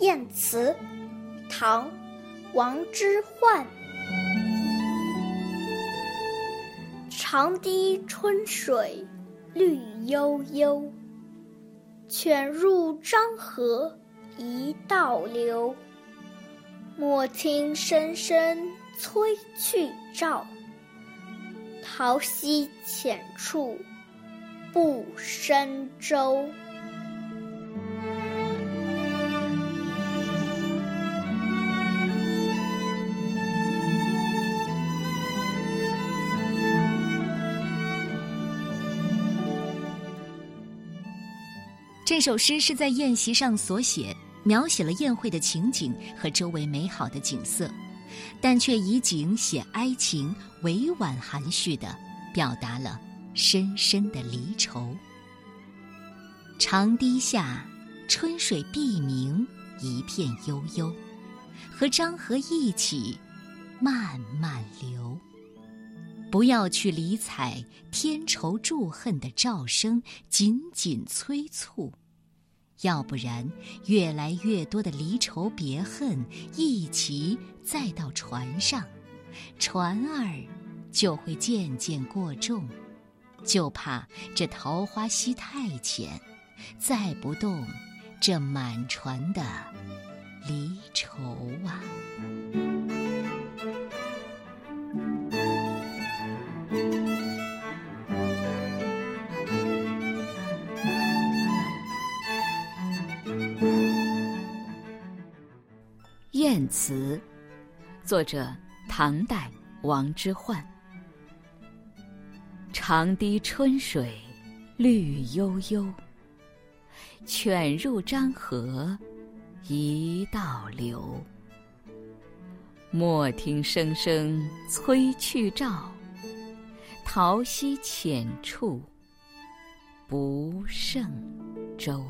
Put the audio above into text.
燕词，唐，王之涣。长堤春水绿悠悠，犬入漳河一道流。莫听声声催去棹，桃溪浅处不胜舟。这首诗是在宴席上所写，描写了宴会的情景和周围美好的景色，但却以景写哀情，委婉含蓄地表达了深深的离愁。长堤下，春水碧明，一片悠悠，和漳河一起慢慢流。不要去理睬添愁助恨的赵声，紧紧催促，要不然越来越多的离愁别恨一齐载到船上，船儿就会渐渐过重，就怕这桃花溪太浅，载不动这满船的离愁啊。《词》，作者唐代王之涣。长堤春水绿悠悠，犬入漳河一道流。莫听声声催去棹，桃溪浅处不胜舟。